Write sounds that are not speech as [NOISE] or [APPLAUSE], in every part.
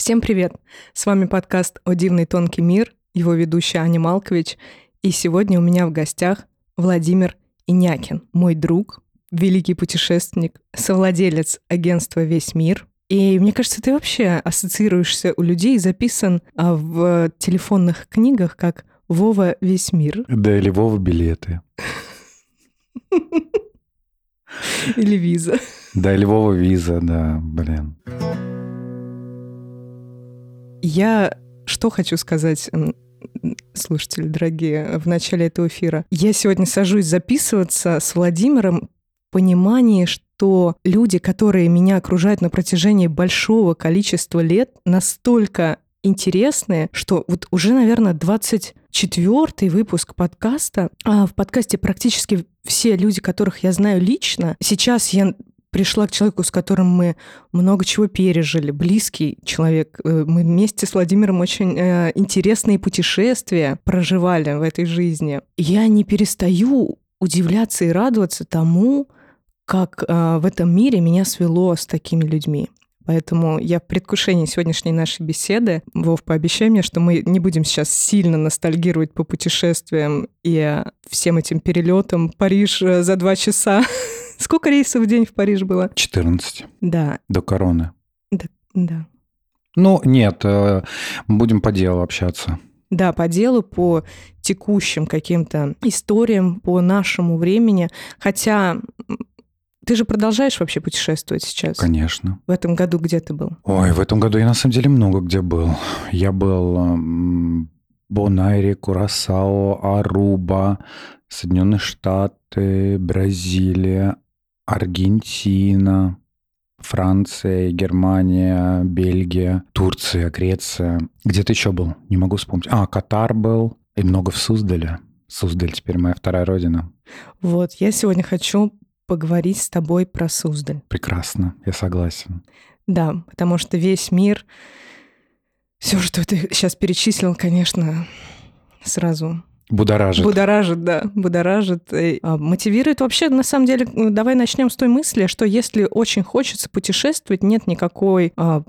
Всем привет! С вами подкаст «О дивный тонкий мир», его ведущая Аня Малкович. И сегодня у меня в гостях Владимир Инякин, мой друг, великий путешественник, совладелец агентства «Весь мир». И мне кажется, ты вообще ассоциируешься у людей, записан а, в телефонных книгах как Вова весь мир. Да, или Вова билеты. [LAUGHS] Или виза. Да, или Вова виза, да, блин. Я что хочу сказать, слушатели дорогие, в начале этого эфира. Я сегодня сажусь записываться с Владимиром в понимании, что люди, которые меня окружают на протяжении большого количества лет, настолько интересные, что вот уже, наверное, 24 выпуск подкаста. А в подкасте практически все люди, которых я знаю лично. Сейчас я пришла к человеку, с которым мы много чего пережили, близкий человек. Э, мы вместе с Владимиром очень э, интересные путешествия проживали в этой жизни. Я не перестаю удивляться и радоваться тому, как э, в этом мире меня свело с такими людьми. Поэтому я в предвкушении сегодняшней нашей беседы. Вов, пообещай мне, что мы не будем сейчас сильно ностальгировать по путешествиям и всем этим перелетам. Париж э, за два часа. [LAUGHS] Сколько рейсов в день в Париж было? 14. Да. До короны. Да. да. Ну, нет, э, будем по делу общаться. Да, по делу, по текущим каким-то историям, по нашему времени. Хотя ты же продолжаешь вообще путешествовать сейчас? Конечно. В этом году где ты был? Ой, в этом году я на самом деле много где был. Я был в Бонайре, Курасао, Аруба, Соединенные Штаты, Бразилия, Аргентина, Франция, Германия, Бельгия, Турция, Греция. Где ты еще был? Не могу вспомнить. А, Катар был и много в Суздале. Суздаль теперь моя вторая родина. Вот, я сегодня хочу поговорить с тобой про Суздаль. Прекрасно, я согласен. Да, потому что весь мир, все, что ты сейчас перечислил, конечно, сразу Будоражит. Будоражит, да, будоражит. И, а, мотивирует. Вообще, на самом деле, давай начнем с той мысли, что если очень хочется путешествовать, нет никакой а,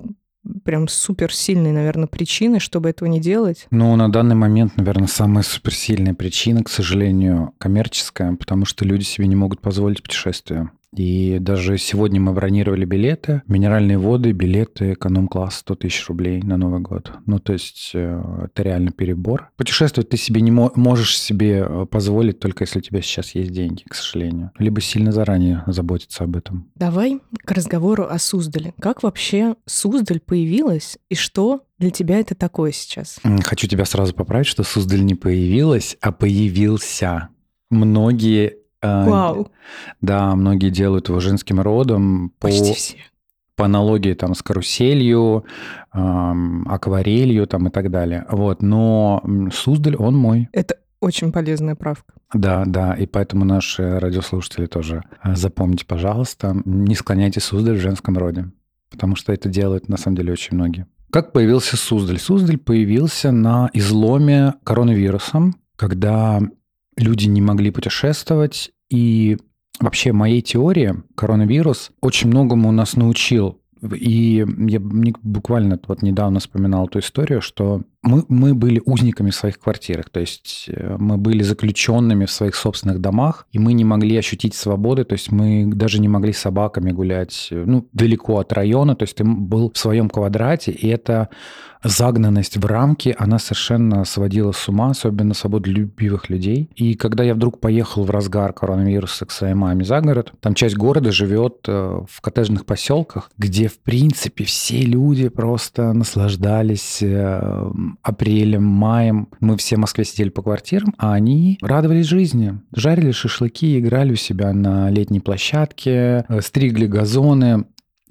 прям суперсильной, наверное, причины, чтобы этого не делать? Ну, на данный момент, наверное, самая суперсильная причина, к сожалению, коммерческая, потому что люди себе не могут позволить путешествия. И даже сегодня мы бронировали билеты, минеральные воды, билеты, эконом-класс 100 тысяч рублей на Новый год. Ну, то есть э, это реально перебор. Путешествовать ты себе не можешь себе э, позволить только если у тебя сейчас есть деньги, к сожалению. Либо сильно заранее заботиться об этом. Давай к разговору о Суздале. Как вообще Суздаль появилась и что для тебя это такое сейчас? Хочу тебя сразу поправить, что Суздаль не появилась, а появился. Многие Вау. Да, многие делают его женским родом. Почти по, все. По аналогии там с каруселью, эм, акварелью там и так далее. Вот, но Суздаль, он мой. Это очень полезная правка. Да, да, и поэтому наши радиослушатели тоже э, запомните, пожалуйста, не склоняйте Суздаль в женском роде, потому что это делают на самом деле очень многие. Как появился Суздаль? Суздаль появился на изломе коронавирусом, когда люди не могли путешествовать, и вообще моей теории коронавирус очень многому нас научил. И я буквально вот недавно вспоминал эту историю, что мы, мы были узниками в своих квартирах, то есть э, мы были заключенными в своих собственных домах, и мы не могли ощутить свободы, то есть мы даже не могли с собаками гулять, э, ну, далеко от района, то есть ты был в своем квадрате, и эта загнанность в рамки, она совершенно сводила с ума, особенно свободолюбивых людей. И когда я вдруг поехал в разгар коронавируса к своей маме за город, там часть города живет э, в коттеджных поселках, где, в принципе, все люди просто наслаждались апрелем, маем мы все в Москве сидели по квартирам, а они радовались жизни. Жарили шашлыки, играли у себя на летней площадке, э, стригли газоны,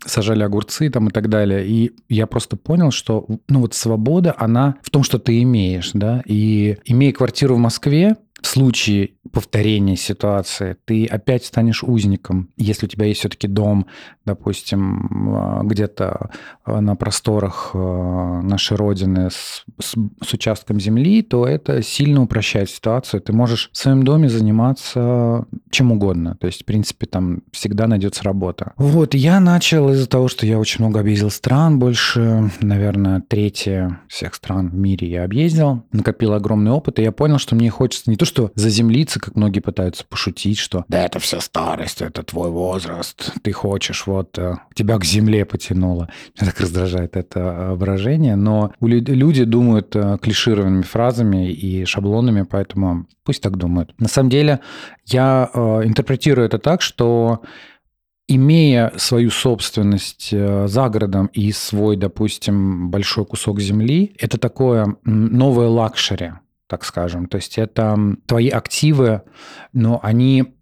сажали огурцы там и так далее. И я просто понял, что ну вот свобода, она в том, что ты имеешь, да. И имея квартиру в Москве, в случае повторения ситуации ты опять станешь узником. Если у тебя есть все-таки дом, допустим, а, где-то а, на просторах а, нашей Родины с, с, с участком земли, то это сильно упрощает ситуацию. Ты можешь в своем доме заниматься чем угодно. То есть, в принципе, там всегда найдется работа. Вот, я начал из-за того, что я очень много объездил стран, больше, наверное, третье всех стран в мире я объездил, накопил огромный опыт, и я понял, что мне хочется не то, что заземлиться, как многие пытаются пошутить, что да это все старость, это твой возраст, ты хочешь, вот э, тебя к земле потянуло. Меня так раздражает это э, выражение, но люди думают э, клишированными фразами и шаблонами, поэтому пусть так думают. На самом деле я интерпретирую это так, что имея свою собственность за городом и свой, допустим, большой кусок земли, это такое новое luxury так скажем. То есть это твои активы, но они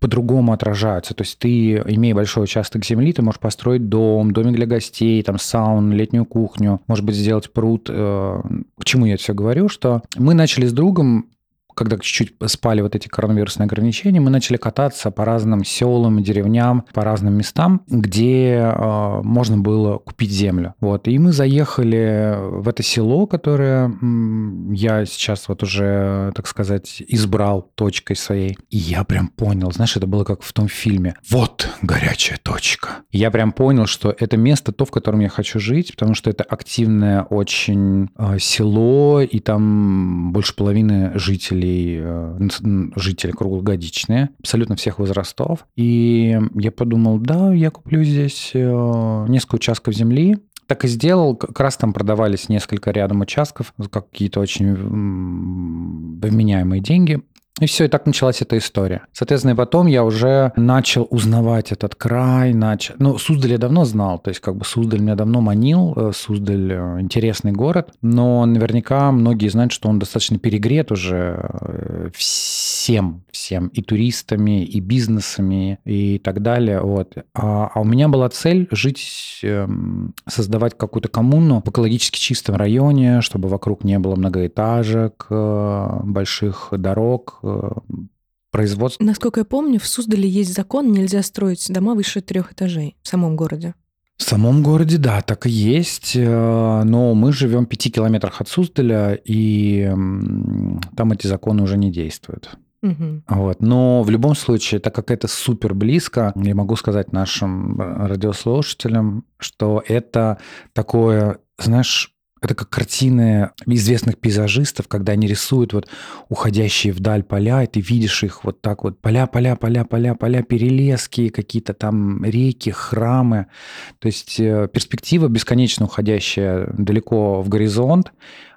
по-другому отражаются. То есть ты, имея большой участок земли, ты можешь построить дом, домик для гостей, там саун, летнюю кухню, может быть, сделать пруд. Э, к чему я все говорю? Что мы начали с другом когда чуть-чуть спали вот эти коронавирусные ограничения, мы начали кататься по разным селам, деревням, по разным местам, где э, можно было купить землю. Вот. И мы заехали в это село, которое я сейчас вот уже, так сказать, избрал точкой своей. И я прям понял, знаешь, это было как в том фильме. Вот горячая точка. Я прям понял, что это место то, в котором я хочу жить, потому что это активное очень э, село, и там больше половины жителей жителей, э, жители круглогодичные, абсолютно всех возрастов. И я подумал, да, я куплю здесь э, несколько участков земли, так и сделал. Как раз там продавались несколько рядом участков, какие-то очень вменяемые деньги. И все, и так началась эта история. Соответственно, и потом я уже начал узнавать этот край, начал... Ну, Суздаль я давно знал, то есть как бы Суздаль меня давно манил, э, Суздаль э, интересный город, но наверняка многие знают, что он достаточно перегрет уже э, всем, всем, и туристами, и бизнесами, и так далее. Вот. А, а у меня была цель жить, эм, создавать какую-то коммуну в экологически чистом районе, чтобы вокруг не было многоэтажек, больших дорог, Э, производства. Насколько я помню, в Суздале есть закон, нельзя строить дома выше трех этажей в самом городе. В самом городе, да, так и есть, э, но мы живем в пяти километрах от Суздаля, и там эти законы уже не действуют. Угу. Вот. Но в любом случае, так как это супер близко, я могу сказать нашим радиослушателям, что это такое, знаешь, это как картины известных пейзажистов, когда они рисуют вот уходящие вдаль поля, и ты видишь их вот так вот, поля, поля, поля, поля, поля, перелески, какие-то там реки, храмы. То есть э, перспектива бесконечно уходящая далеко в горизонт,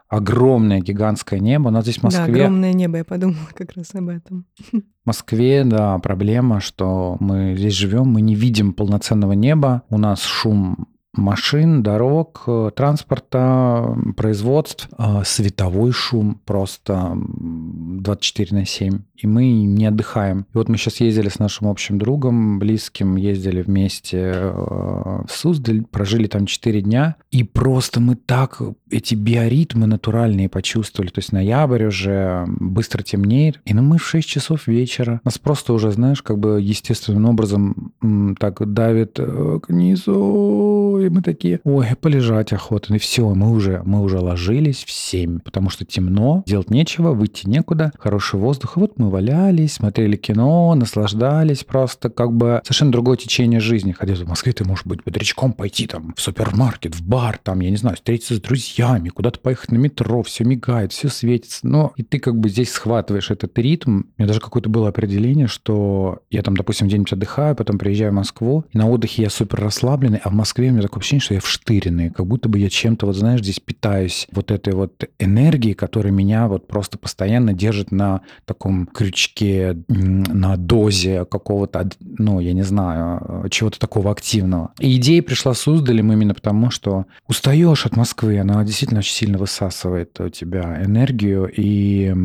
огромное гигантское небо. У нас здесь в Москве... Да, огромное небо, я подумала как раз об этом. [LAUGHS] В Москве, да, проблема, что мы здесь живем, мы не видим полноценного неба, у нас шум машин, дорог, э, транспорта, производств, э, световой шум просто 24 на 7 и мы не отдыхаем. И вот мы сейчас ездили с нашим общим другом, близким, ездили вместе э, в Суздаль, прожили там 4 дня, и просто мы так эти биоритмы натуральные почувствовали. То есть ноябрь уже, быстро темнеет, и ну, мы в 6 часов вечера. Нас просто уже, знаешь, как бы естественным образом так давит к низу, и мы такие, ой, полежать охота. И все, мы уже, мы уже ложились в 7, потому что темно, делать нечего, выйти некуда, хороший воздух. И вот мы валялись, смотрели кино, наслаждались просто как бы совершенно другое течение жизни. Хотя в Москве ты можешь быть бодрячком, пойти там в супермаркет, в бар, там, я не знаю, встретиться с друзьями, куда-то поехать на метро, все мигает, все светится. Но и ты как бы здесь схватываешь этот ритм. У меня даже какое-то было определение, что я там, допустим, день-нибудь отдыхаю, потом приезжаю в Москву, и на отдыхе я супер расслабленный, а в Москве у меня такое ощущение, что я вштыренный, как будто бы я чем-то, вот знаешь, здесь питаюсь вот этой вот энергией, которая меня вот просто постоянно держит на таком крючке, на дозе какого-то, ну, я не знаю, чего-то такого активного. И идея пришла с Суздалем именно потому, что устаешь от Москвы, она действительно очень сильно высасывает у тебя энергию, и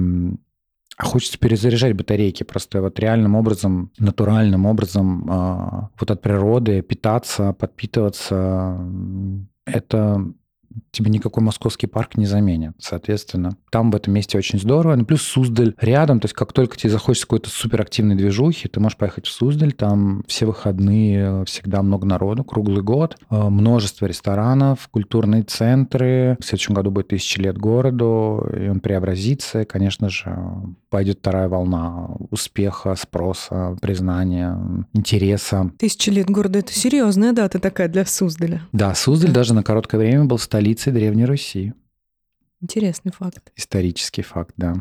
а хочется перезаряжать батарейки просто вот реальным образом, натуральным образом э, вот от природы питаться, подпитываться. Это тебе никакой московский парк не заменит. Соответственно, там в этом месте очень здорово. Ну, плюс Суздаль рядом, то есть как только тебе захочется какой-то суперактивной движухи, ты можешь поехать в Суздаль, там все выходные всегда много народу, круглый год, э, множество ресторанов, культурные центры. В следующем году будет тысячи лет городу, и он преобразится, и, конечно же, пойдет вторая волна успеха, спроса, признания, интереса. Тысячи лет города — это серьезная дата такая для Суздаля. Да, Суздаль да. даже на короткое время был столицей Древней Руси. Интересный факт. Исторический факт, да.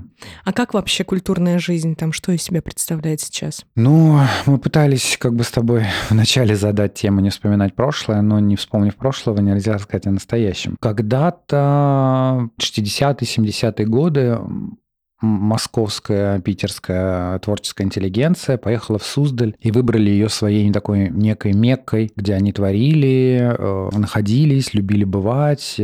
А как вообще культурная жизнь там, что из себя представляет сейчас? Ну, мы пытались как бы с тобой [LAUGHS] вначале задать тему не вспоминать прошлое, но не вспомнив прошлого, нельзя сказать о настоящем. Когда-то 60-е, 70-е годы московская, питерская творческая интеллигенция поехала в Суздаль и выбрали ее своей такой некой меккой, где они творили, э, находились, любили бывать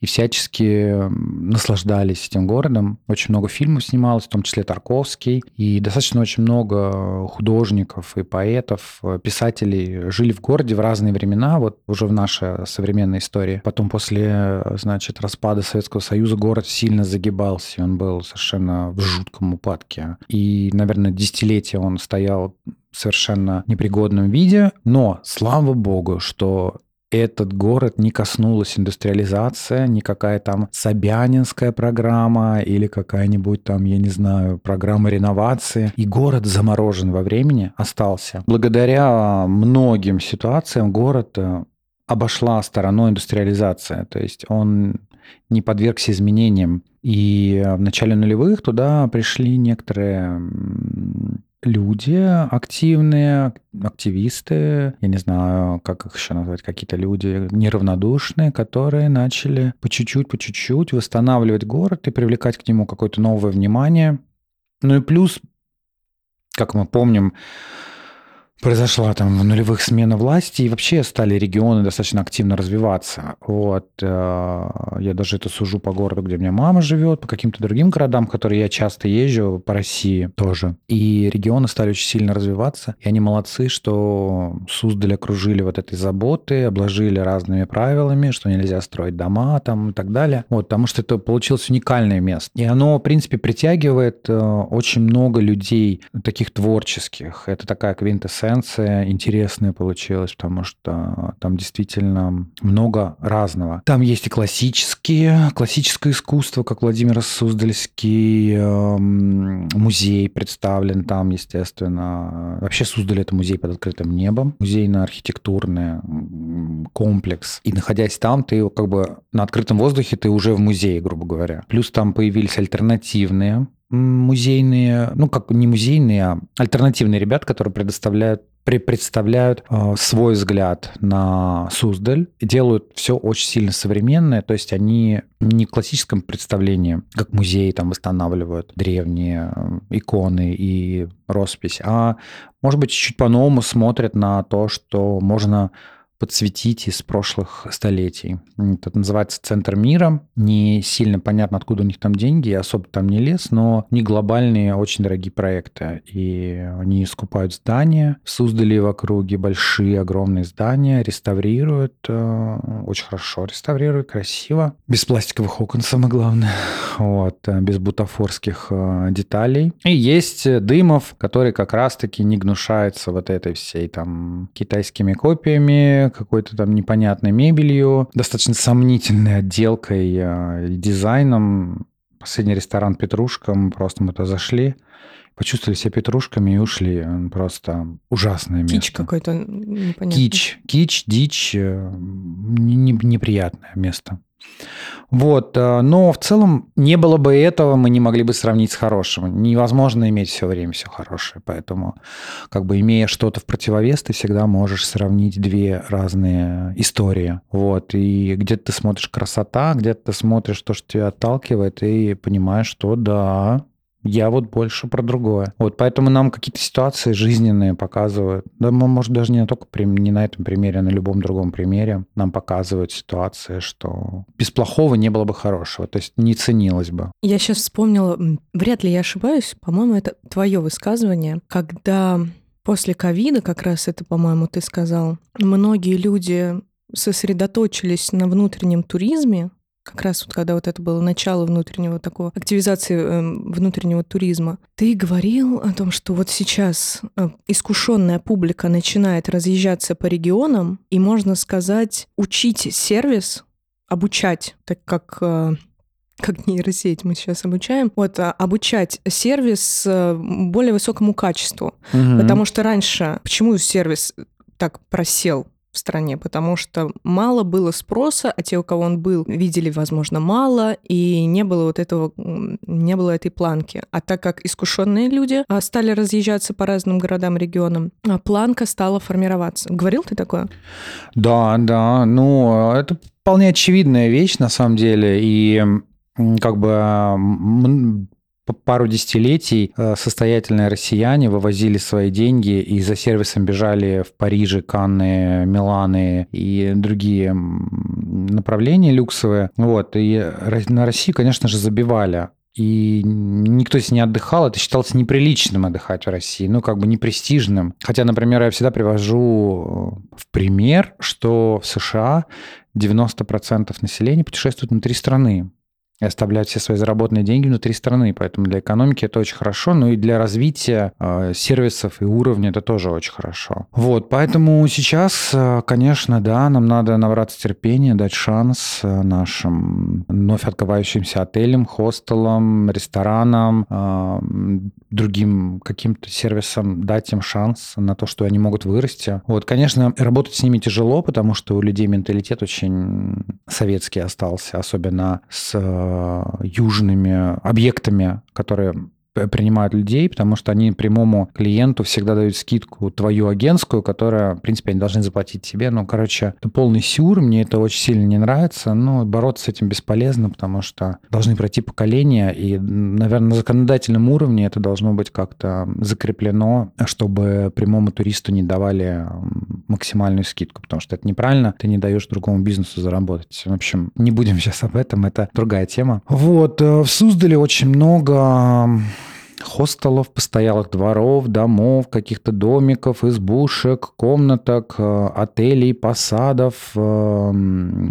и всячески наслаждались этим городом. Очень много фильмов снималось, в том числе Тарковский, и достаточно очень много художников и поэтов, писателей жили в городе в разные времена, вот уже в нашей современной истории. Потом после, значит, распада Советского Союза город сильно загибался, и он был совершенно в жутком упадке. И, наверное, десятилетия он стоял совершенно непригодном виде, но слава богу, что этот город не коснулась индустриализация, никакая там Собянинская программа или какая-нибудь там, я не знаю, программа реновации. И город заморожен во времени остался. Благодаря многим ситуациям город э, обошла стороной индустриализация. То есть он не подвергся изменениям. И в начале нулевых туда пришли некоторые люди активные, активисты, я не знаю, как их еще назвать, какие-то люди неравнодушные, которые начали по чуть-чуть, по чуть-чуть восстанавливать город и привлекать к нему какое-то новое внимание. Ну и плюс, как мы помним, произошла там в нулевых смена власти, и вообще стали регионы достаточно активно развиваться. Вот. Э, я даже это сужу по городу, где у меня мама живет, по каким-то другим городам, которые я часто езжу, по России тоже. И регионы стали очень сильно развиваться, и они молодцы, что Суздаль окружили вот этой заботы, обложили разными правилами, что нельзя строить дома там и так далее. Вот, потому что это получилось уникальное место. И оно, в принципе, притягивает э, очень много людей, таких творческих. Это такая квинтэссенция конференция интересная получилась, потому что там действительно много разного. Там есть и классические, классическое искусство, как Владимир Суздальский эм, музей представлен там, естественно. Вообще Суздаль — это музей под открытым небом, музейно-архитектурный комплекс. И находясь там, ты как бы на открытом воздухе, ты уже в музее, грубо говоря. Плюс там появились альтернативные музейные, ну как не музейные, а альтернативные ребят, которые предоставляют представляют э, свой взгляд на Суздаль, делают все очень сильно современное, то есть они не в классическом представлении, как музеи там восстанавливают древние э, иконы и роспись, а может быть чуть-чуть по-новому смотрят на то, что можно подсветить из прошлых столетий. Это называется «Центр мира». Не сильно понятно, откуда у них там деньги, особо там не лез, но не глобальные, очень дорогие проекты. И они скупают здания, создали в округе большие, огромные здания, реставрируют, э, очень хорошо реставрируют, красиво. Без пластиковых окон, самое главное. Вот, э, без бутафорских э, деталей. И есть Дымов, который как раз-таки не гнушается вот этой всей там китайскими копиями, какой-то там непонятной мебелью, достаточно сомнительной отделкой э, и дизайном. Последний ресторан «Петрушка», мы просто мы туда зашли, почувствовали себя петрушками и ушли. Просто ужасное место. Кич какой-то непонятный. Кич, кич, дичь, э, неприятное место. Вот, э, но в целом не было бы этого, мы не могли бы сравнить с хорошим. Невозможно иметь все время все хорошее, поэтому как бы имея что-то в противовес, ты всегда можешь сравнить две разные истории. Вот, и где-то ты смотришь красота, где-то ты смотришь то, что тебя отталкивает, и понимаешь, что да, я вот больше про другое. Вот поэтому нам какие-то ситуации жизненные показывают. Да, может, даже не только не на этом примере, а на любом другом примере нам показывают ситуации, что без плохого не было бы хорошего, то есть не ценилось бы. Я сейчас вспомнила, вряд ли я ошибаюсь, по-моему, это твое высказывание, когда после ковида, как раз это, по-моему, ты сказал, многие люди сосредоточились на внутреннем туризме, как раз вот когда вот это было начало внутреннего такого, активизации э, внутреннего туризма, ты говорил о том, что вот сейчас э, искушенная публика начинает разъезжаться по регионам, и можно сказать, учить сервис, обучать, так как э, как нейросеть мы сейчас обучаем, вот а, обучать сервис э, более высокому качеству, угу. потому что раньше почему сервис так просел? В стране, потому что мало было спроса, а те, у кого он был, видели, возможно, мало, и не было вот этого, не было этой планки. А так как искушенные люди а, стали разъезжаться по разным городам, регионам, а планка стала формироваться. Говорил ты такое? Да, да. Ну, это вполне очевидная вещь, на самом деле, и как бы пару десятилетий э, состоятельные россияне вывозили свои деньги и за сервисом бежали в Париже, Канны, Миланы и другие направления люксовые. Вот. И на Россию, конечно же, забивали. И никто здесь не отдыхал, это считалось неприличным отдыхать в России, ну, как бы непрестижным. Хотя, например, я всегда привожу в пример, что в США 90% населения путешествует внутри страны и оставлять все свои заработанные деньги внутри страны. Поэтому для экономики это очень хорошо, но и для развития э, сервисов и уровня это тоже очень хорошо. Вот, поэтому сейчас, э, конечно, да, нам надо набраться терпения, дать шанс э, нашим вновь открывающимся отелям, хостелам, ресторанам, э, другим каким-то сервисам, дать им шанс на то, что они могут вырасти. Вот, конечно, работать с ними тяжело, потому что у людей менталитет очень советский остался, особенно с Э, южными объектами, которые принимают людей, потому что они прямому клиенту всегда дают скидку твою агентскую, которая, в принципе, они должны заплатить тебе. Ну, короче, это полный сюр, мне это очень сильно не нравится, но бороться с этим бесполезно, потому что должны пройти поколения, и, наверное, на законодательном уровне это должно быть как-то закреплено, чтобы прямому туристу не давали максимальную скидку, потому что это неправильно, ты не даешь другому бизнесу заработать. В общем, не будем [LAUGHS] сейчас об этом, это другая тема. Вот, э, в Суздале очень много хостелов, постоялых дворов, домов, каких-то домиков, избушек, комнаток, э, отелей, посадов, э,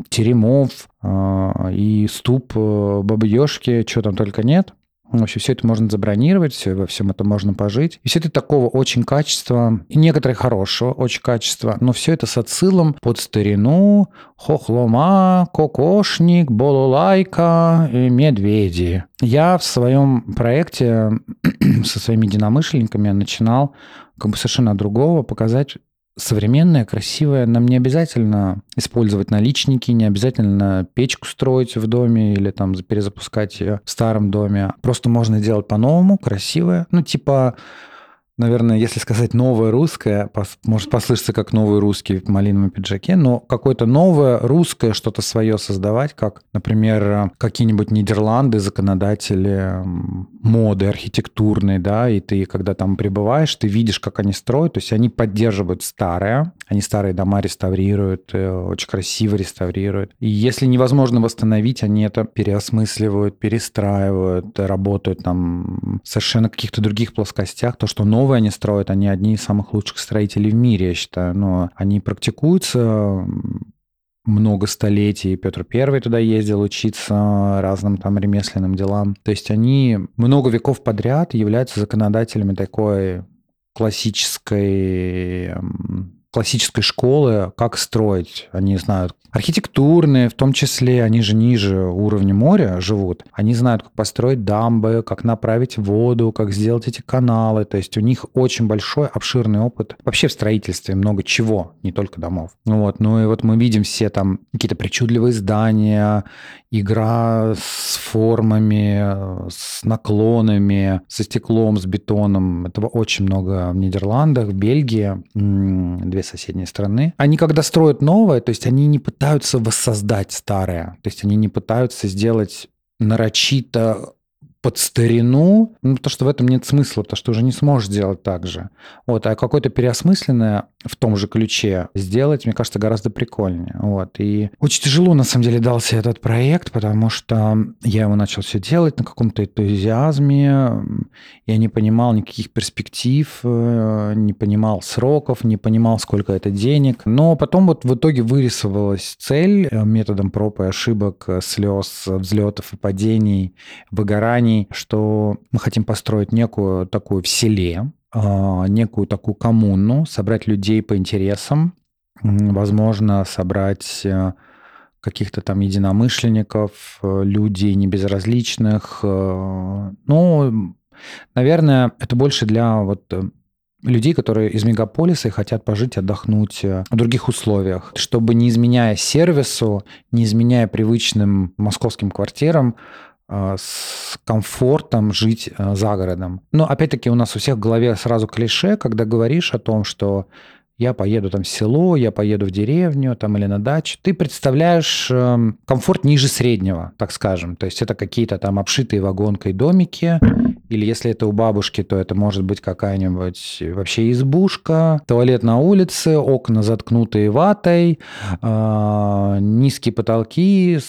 теремов э, и ступ бабьёшки, чего там только нет. Вообще все это можно забронировать, все, во всем это можно пожить. И все это такого очень качества, и некоторые хорошего очень качества, но все это с отсылом под старину, хохлома, кокошник, болулайка и медведи. Я в своем проекте [CLEARS THROAT] со своими единомышленниками начинал как бы совершенно другого показать современное, красивое. Нам не обязательно использовать наличники, не обязательно печку строить в доме или там перезапускать ее в старом доме. Просто можно делать по-новому, красивое. Ну, типа наверное, если сказать новое русское, может послышаться как новый русский в малиновом пиджаке, но какое-то новое русское что-то свое создавать, как, например, какие-нибудь Нидерланды, законодатели моды архитектурной, да, и ты, когда там пребываешь, ты видишь, как они строят, то есть они поддерживают старое, они старые дома реставрируют, э, очень красиво реставрируют. И если невозможно восстановить, они это переосмысливают, перестраивают, работают там совершенно каких-то других плоскостях. То, что новое они строят, они одни из самых лучших строителей в мире, я считаю. Но они практикуются много столетий. Петр Первый туда ездил учиться разным там ремесленным делам. То есть они много веков подряд являются законодателями такой классической классической школы, как строить. Они знают архитектурные, в том числе, они же ниже уровня моря живут. Они знают, как построить дамбы, как направить воду, как сделать эти каналы. То есть у них очень большой, обширный опыт вообще в строительстве, много чего, не только домов. Вот. Ну и вот мы видим все там какие-то причудливые здания, игра с формами, с наклонами, со стеклом, с бетоном. Этого очень много в Нидерландах, в Бельгии, две соседние страны. Они когда строят новое, то есть они не пытаются воссоздать старое, то есть они не пытаются сделать нарочито под старину, ну, потому что в этом нет смысла, потому что уже не сможешь сделать так же. Вот, а какое-то переосмысленное в том же ключе сделать, мне кажется, гораздо прикольнее. Вот, и очень тяжело, на самом деле, дался этот проект, потому что я его начал все делать на каком-то энтузиазме, я не понимал никаких перспектив, э, не понимал сроков, не понимал, сколько это денег, но потом вот в итоге вырисовалась цель э, методом проб и ошибок, э, слез, взлетов и падений, выгораний, компаний, что мы хотим построить некую такую в селе, а, некую такую коммуну, собрать людей по интересам, возможно, собрать э, каких-то там единомышленников, э, людей небезразличных. Э, ну, наверное, это больше для вот людей, которые из мегаполиса и хотят пожить, отдохнуть в других условиях, чтобы не изменяя сервису, не изменяя привычным московским квартирам, с комфортом жить а, за городом. Но опять-таки у нас у всех в голове сразу клише, когда говоришь о том, что я поеду там в село, я поеду в деревню там или на дачу, ты представляешь эм, комфорт ниже среднего, так скажем. То есть это какие-то там обшитые вагонкой домики, или если это у бабушки, то это может быть какая-нибудь вообще избушка, туалет на улице, окна заткнутые ватой, а, низкие потолки,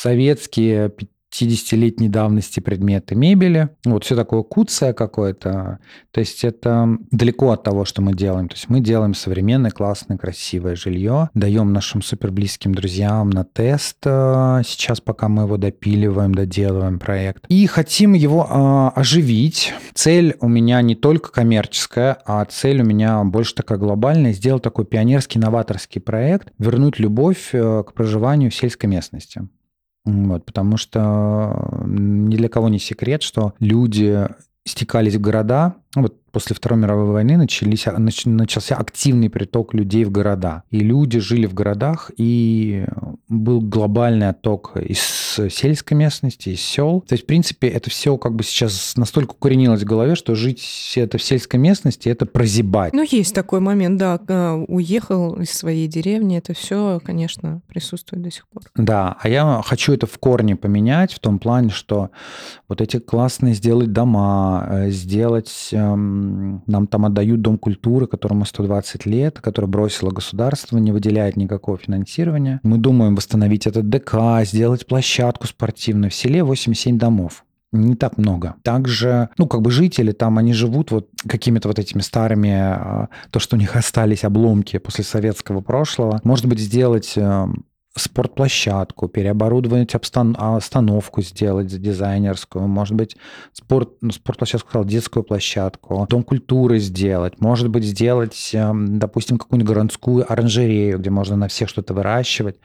советские 50-летней давности предметы мебели. Вот все такое куцое какое-то. То есть это далеко от того, что мы делаем. То есть мы делаем современное, классное, красивое жилье, даем нашим супер близким друзьям на тест э, сейчас, пока мы его допиливаем, доделываем проект. И хотим его э, оживить. Цель у меня не только коммерческая, а цель у меня больше такая глобальная. Сделать такой пионерский, новаторский проект, вернуть любовь э, к проживанию в сельской местности. Вот, потому что ни для кого не секрет, что люди стекались в города. Вот после Второй мировой войны начались, начался активный приток людей в города. И люди жили в городах, и был глобальный отток из сельской местности, из сел. То есть, в принципе, это все как бы сейчас настолько укоренилось в голове, что жить это в сельской местности – это прозябать. Ну, есть такой момент, да. Уехал из своей деревни, это все, конечно, присутствует до сих пор. Да, а я хочу это в корне поменять в том плане, что вот эти классные сделать дома, э, сделать эм, нам там отдают Дом культуры, которому 120 лет, который бросило государство, не выделяет никакого финансирования. Мы думаем восстановить этот ДК, сделать площадку спортивную. В селе 87 домов не так много. Также, ну, как бы жители там, они живут вот какими-то вот этими старыми, а, то, что у них остались обломки после советского прошлого. Может быть, сделать спортплощадку, переоборудовать обстан- остановку сделать дизайнерскую, может быть, спорт, ну, спортплощадку, сказал, детскую площадку, дом культуры сделать, может быть, сделать, эм, допустим, какую-нибудь городскую оранжерею, где можно на всех что-то выращивать,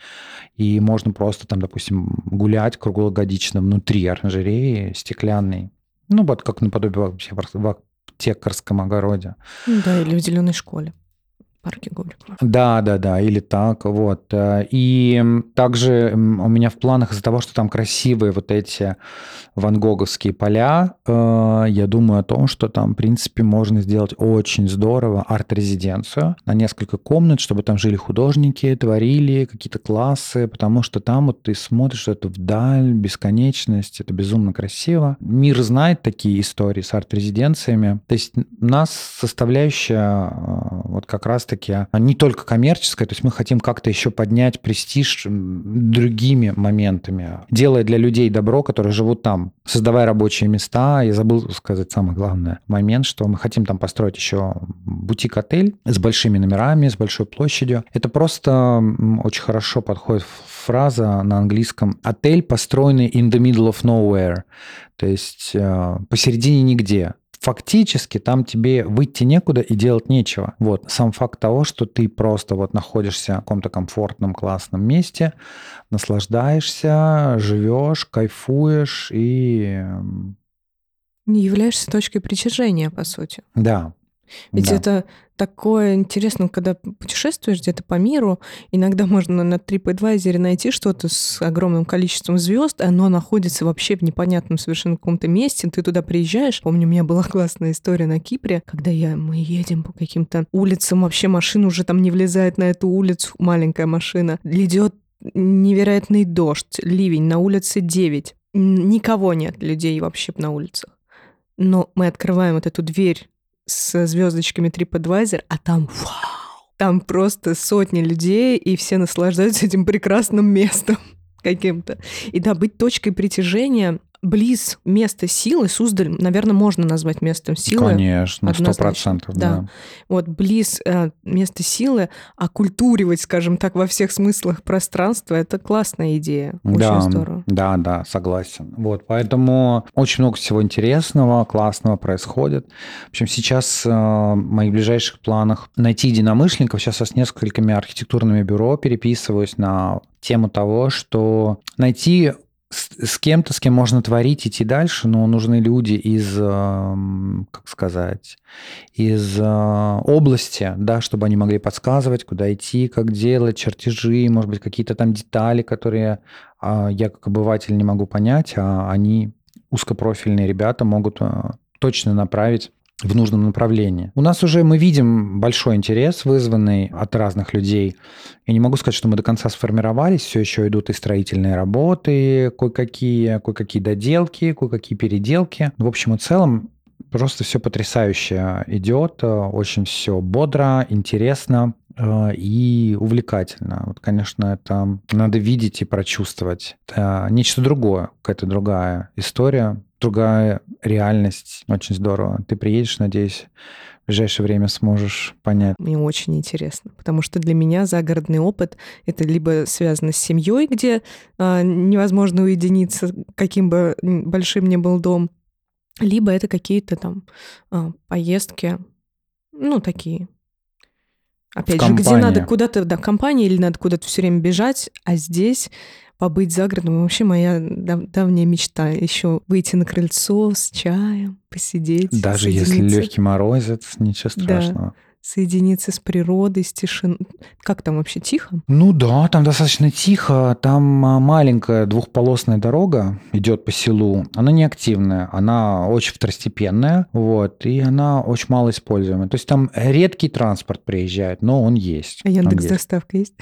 и можно просто там, допустим, гулять круглогодично внутри оранжереи стеклянной. Ну, вот как наподобие вообще в аптекарском огороде. Да, или в зеленой школе парке Гобриков. Да, да, да, или так, вот. Э, и также у меня в планах из-за того, что там красивые вот эти ван Гоговские поля, э, я думаю о том, что там, в принципе, можно сделать очень здорово арт-резиденцию на несколько комнат, чтобы там жили художники, творили какие-то классы, потому что там вот ты смотришь это вдаль, бесконечность, это безумно красиво. Мир знает такие истории с арт-резиденциями. То есть нас составляющая э, вот как раз-таки таки не только коммерческая, то есть мы хотим как-то еще поднять престиж другими моментами, делая для людей добро, которые живут там, создавая рабочие места. Я забыл сказать самый главный момент, что мы хотим там построить еще бутик-отель с большими номерами, с большой площадью. Это просто очень хорошо подходит фраза на английском «отель, построенный in the middle of nowhere», то есть э, посередине нигде фактически там тебе выйти некуда и делать нечего. Вот сам факт того, что ты просто вот находишься в каком-то комфортном, классном месте, наслаждаешься, живешь, кайфуешь и... Не являешься точкой притяжения, по сути. Да, ведь да. это такое интересно, когда путешествуешь где-то по миру, иногда можно на TripAdvisor найти что-то с огромным количеством звезд, оно находится вообще в непонятном совершенно каком-то месте, ты туда приезжаешь. Помню, у меня была классная история на Кипре, когда я, мы едем по каким-то улицам, вообще машина уже там не влезает на эту улицу, маленькая машина, идет невероятный дождь, ливень, на улице 9 никого нет людей вообще на улицах. Но мы открываем вот эту дверь с звездочками TripAdvisor, а там вау! Там просто сотни людей, и все наслаждаются [LAUGHS] этим прекрасным местом [LAUGHS] каким-то. И да, быть точкой притяжения близ места силы, Суздаль, наверное, можно назвать местом силы. Конечно, сто процентов, да. да. Вот близ э, места силы, оккультуривать, скажем так, во всех смыслах пространства, это классная идея. Очень да, здорово. Да, да, согласен. Вот, поэтому очень много всего интересного, классного происходит. В общем, сейчас э, в моих ближайших планах найти единомышленников. Сейчас я с несколькими архитектурными бюро переписываюсь на тему того, что найти с, кем-то, с кем можно творить, идти дальше, но нужны люди из, эм, как сказать, из э, области, да, чтобы они могли подсказывать, куда идти, как делать, чертежи, может быть, какие-то там детали, которые а, я как обыватель не могу понять, а они узкопрофильные ребята могут э, точно направить в нужном направлении. У нас уже мы видим большой интерес, вызванный от разных людей. Я не могу сказать, что мы до конца сформировались, все еще идут и строительные работы, кое-какие, кое-какие доделки, кое-какие переделки. В общем и целом, просто все потрясающе идет, очень все бодро, интересно э, и увлекательно. Вот, конечно, это надо видеть и прочувствовать. Это нечто другое, какая-то другая история другая реальность. Очень здорово. Ты приедешь, надеюсь, в ближайшее время сможешь понять. Мне очень интересно, потому что для меня загородный опыт — это либо связано с семьей, где а, невозможно уединиться, каким бы большим ни был дом, либо это какие-то там а, поездки, ну, такие. Опять же, где надо куда-то, да, компания или надо куда-то все время бежать, а здесь побыть за городом. Вообще моя дав- давняя мечта еще выйти на крыльцо с чаем, посидеть. Даже если легкий морозец, ничего страшного. Соединиться с природой, с тишиной. Как там вообще, тихо? Ну да, там достаточно тихо. Там а, маленькая двухполосная дорога идет по селу. Она не активная, она очень второстепенная, вот, и она очень мало используемая. То есть там редкий транспорт приезжает, но он есть. А Яндекс доставка есть?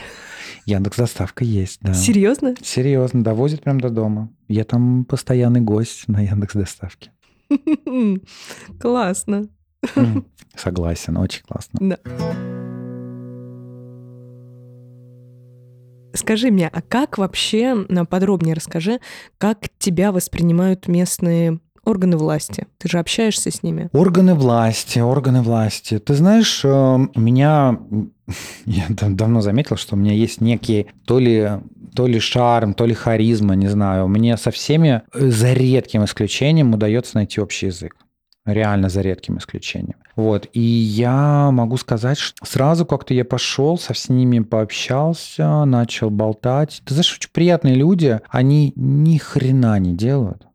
Яндекс доставка есть, да. Серьезно? Серьезно, довозит прям до дома. Я там постоянный гость на Яндекс доставке. [LAUGHS] Классно. [LAUGHS] Согласен, очень классно. Да. Скажи мне, а как вообще, подробнее расскажи, как тебя воспринимают местные органы власти? Ты же общаешься с ними. Органы власти, органы власти. Ты знаешь, э, у меня... [LAUGHS] Я давно заметил, что у меня есть некий то ли то ли шарм, то ли харизма, не знаю. Мне со всеми, э, за редким исключением, удается найти общий язык реально за редким исключением. Вот, и я могу сказать, что сразу как-то я пошел, со с ними пообщался, начал болтать. Ты знаешь, очень приятные люди, они ни хрена не делают,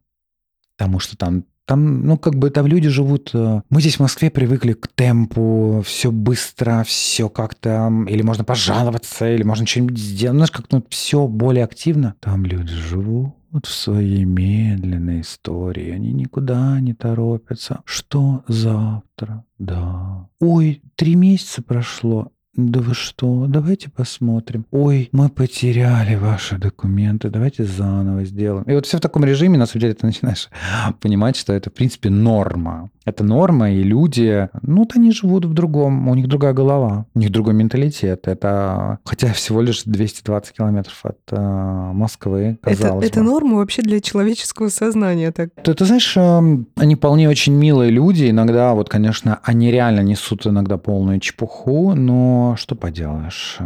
потому что там там, ну, как бы там люди живут... Э, мы здесь в Москве привыкли к темпу, все быстро, все как-то... Или можно пожаловаться, или можно что-нибудь сделать. Знаешь, как-то ну, все более активно. Там люди живут вот в своей медленной истории. Они никуда не торопятся. Что завтра? Да. Ой, три месяца прошло. Да вы что? Давайте посмотрим. Ой, мы потеряли ваши документы. Давайте заново сделаем. И вот все в таком режиме, на самом деле, ты начинаешь [LAUGHS] понимать, что это, в принципе, норма. Это норма, и люди, ну, вот они живут в другом, у них другая голова, у них другой менталитет. Это, хотя всего лишь 220 километров от э, Москвы, казалось это, бы. Это норма вообще для человеческого сознания. Так. Ты, ты знаешь, э, они вполне очень милые люди. Иногда, вот, конечно, они реально несут иногда полную чепуху, но что поделаешь.